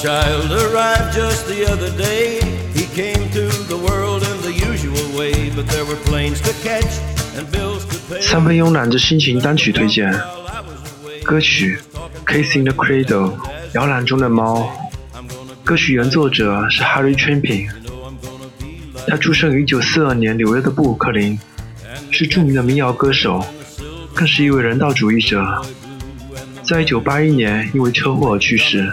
child arrived just the other day. He came to the world in the usual way, but there were planes to catch and bills to pay. 三分慵懒之心情单曲推荐，歌曲《Kiss in the Cradle》摇篮中的猫。歌曲原作者是 Harry Champion，他出生于1942年纽约的布鲁克林，是著名的民谣歌手，更是一位人道主义者。在1981年因为车祸而去世。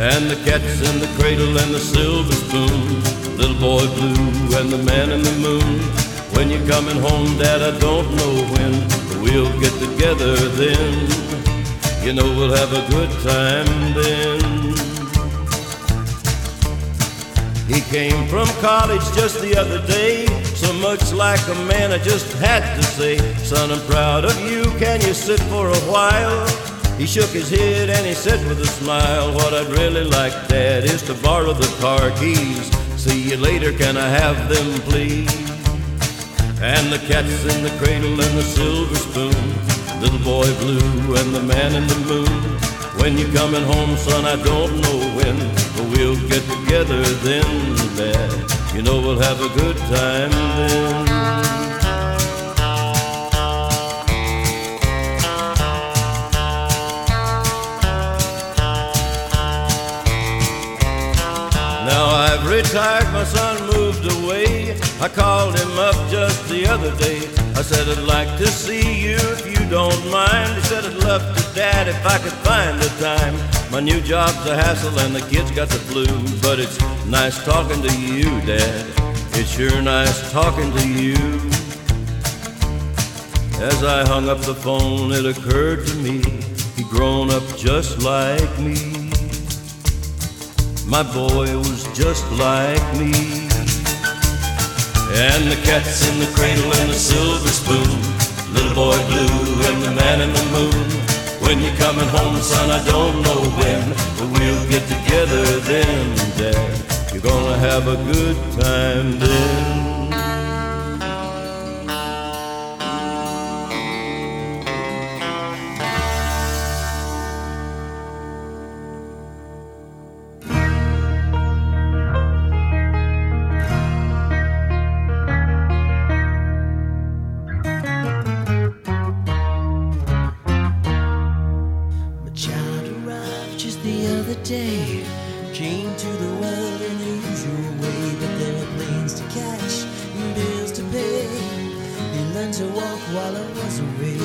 And the cat's in the cradle and the silver spoon. Little boy blue and the man in the moon. When you're coming home, Dad, I don't know when. We'll get together then. You know we'll have a good time then. He came from college just the other day. So much like a man, I just had to say, Son, I'm proud of you. Can you sit for a while? He shook his head and he said with a smile, What I'd really like, Dad, is to borrow the car keys. See you later, can I have them, please? And the cat's in the cradle and the silver spoon. Little boy blue and the man in the moon. When you're coming home, son, I don't know when. But we'll get together then, Dad. You know we'll have a good time then. My son moved away. I called him up just the other day. I said, I'd like to see you if you don't mind. He said, I'd love to, Dad, if I could find the time. My new job's a hassle and the kids got the flu. But it's nice talking to you, Dad. It's sure nice talking to you. As I hung up the phone, it occurred to me he'd grown up just like me. My boy was just like me. And the cat's in the cradle and the silver spoon. Little boy blue and the man in the moon. When you're coming home, son, I don't know when. But we'll get together then, Dad. You're gonna have a good time then. Just the other day. Came to the world in the usual way, but there were planes to catch and bills to pay. He learned to walk while I was away.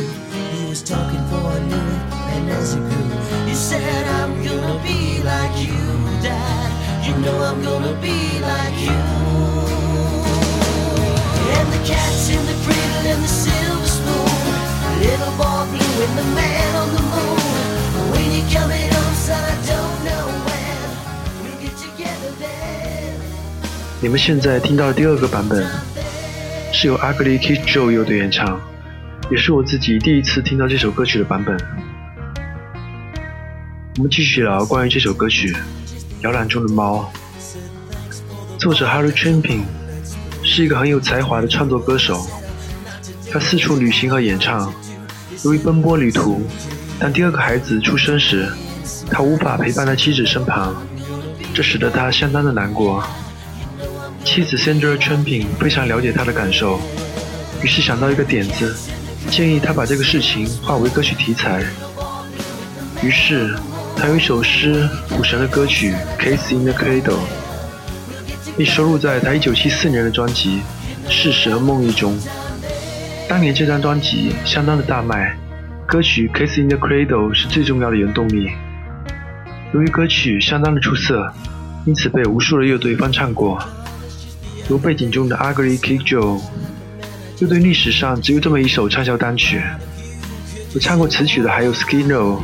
He was talking before I knew it, and as he grew, he said, I'm gonna be like you, Dad. You know I'm gonna be like you. And the cat's in the cradle and the silver spoon. Little boy blue the man 你们现在听到的第二个版本是由 Ugly Kid Joe 乐队演唱，也是我自己第一次听到这首歌曲的版本。我们继续聊关于这首歌曲《摇篮中的猫》。作者 Harry Champion 是一个很有才华的创作歌手，他四处旅行和演唱。由于奔波旅途，当第二个孩子出生时，他无法陪伴在妻子身旁，这使得他相当的难过。妻子 Sandra Chapin 非常了解他的感受，于是想到一个点子，建议他把这个事情化为歌曲题材。于是，他有一首诗谱成了歌曲《Kiss in the Cradle》，并收录在他1974年的专辑《事实和梦呓》中。当年这张专辑相当的大卖，歌曲《Kiss in the Cradle》是最重要的原动力。由于歌曲相当的出色，因此被无数的乐队翻唱过。如背景中的 Ugly Kid Joe，乐队历史上只有这么一首畅销单曲。有唱过此曲的还有 skinnow、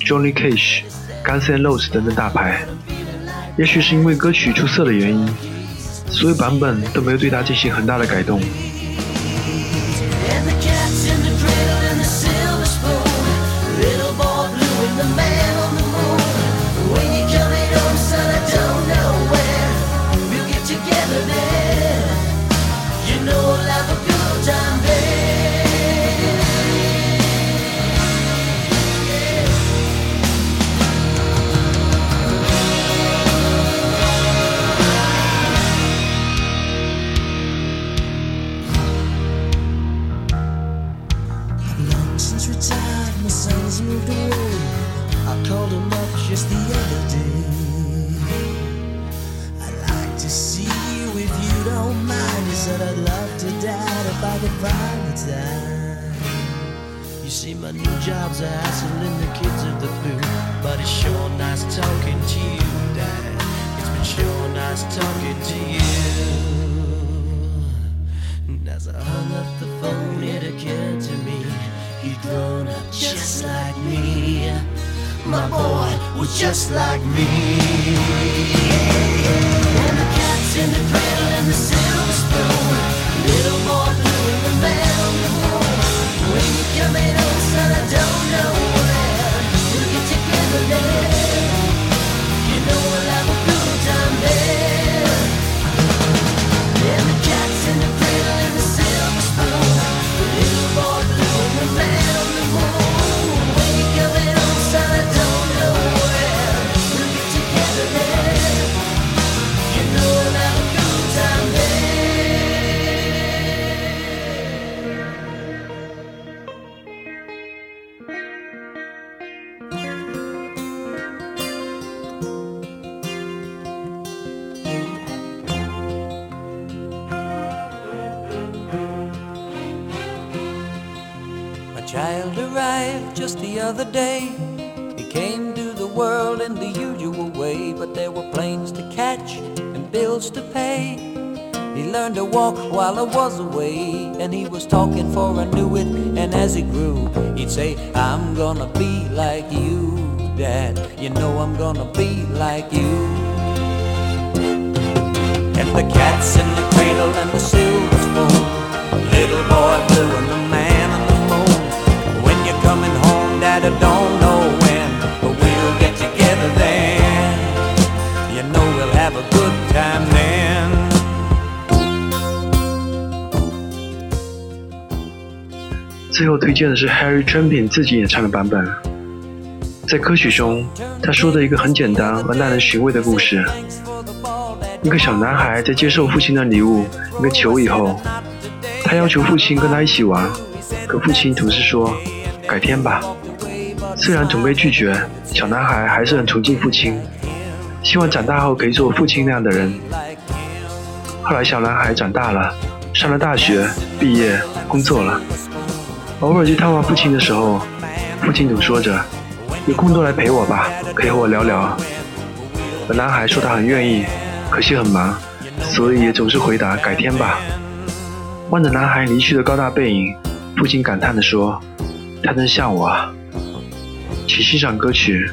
Johnny Cash、Guns N' Roses 等等大牌。也许是因为歌曲出色的原因，所有版本都没有对它进行很大的改动。See you if you don't mind. He said, I'd love to dad if I could find the time. You see, my new job's a hassle and the kids are the flu. But it's sure nice talking to you, Dad. It's been sure nice talking to you. And as I hung up the phone, it occurred to me grown up just like me. My boy was just like me. And the arrived just the other day. He came to the world in the usual way, but there were planes to catch and bills to pay. He learned to walk while I was away, and he was talking for I knew it. And as he grew, he'd say, I'm gonna be like you, Dad. You know I'm gonna be like you. And the cat's in the cradle and the silver spoon. Little boy blue and the that I don't know when, but we'll get together then. You know we'll have a good time then. 最后推荐的是 Harry Trumpin 自己演唱的版本。在歌曲中，他说的一个很简单而耐人寻味的故事：一个小男孩在接受父亲的礼物——一个球以后，他要求父亲跟他一起玩，可父亲总是说“改天吧”。虽然总被拒绝，小男孩还是很崇敬父亲，希望长大后可以做父亲那样的人。后来，小男孩长大了，上了大学，毕业，工作了。偶尔去探望父亲的时候，父亲总说着：“有空多来陪我吧，可以和我聊聊。”而男孩说他很愿意，可惜很忙，所以也总是回答“改天吧”。望着男孩离去的高大背影，父亲感叹地说：“他真像我啊。”请欣赏歌曲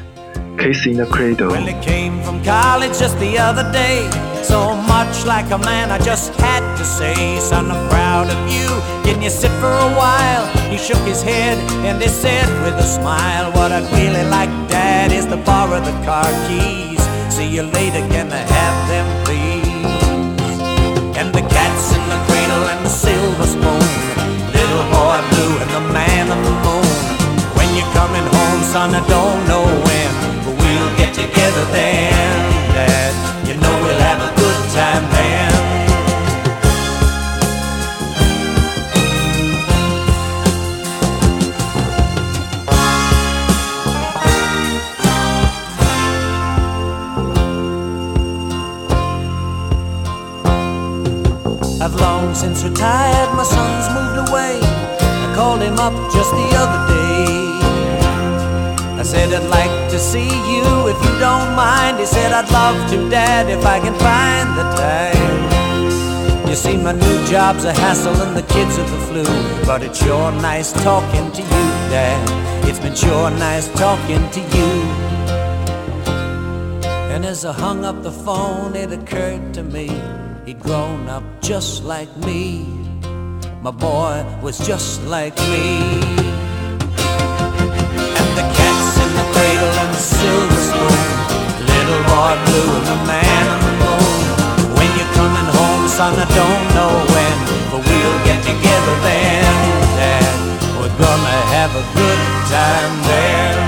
《Cat's in the Cradle》。When I came from college just the other day, so much like a man, I just had to say, Son, I'm proud of you. Can you sit for a while? He shook his head and he said with a smile, What I'd really like, Dad, is to borrow the car keys. See you later, can I have them son, I don't know when, but we'll get together then, Dad. You know we'll have a good time then. I've long since retired, my son's moved away. I called him up just the other day. Said, I'd like to see you if you don't mind. He said, I'd love to, Dad, if I can find the time. You see, my new job's a hassle and the kids are the flu. But it's sure nice talking to you, Dad. It's been sure nice talking to you. And as I hung up the phone, it occurred to me he'd grown up just like me. My boy was just like me. Silver spoon. Little boy blue and the man on the moon. When you're coming home, son, I don't know when, but we'll get together then, Dad. We're gonna have a good time there.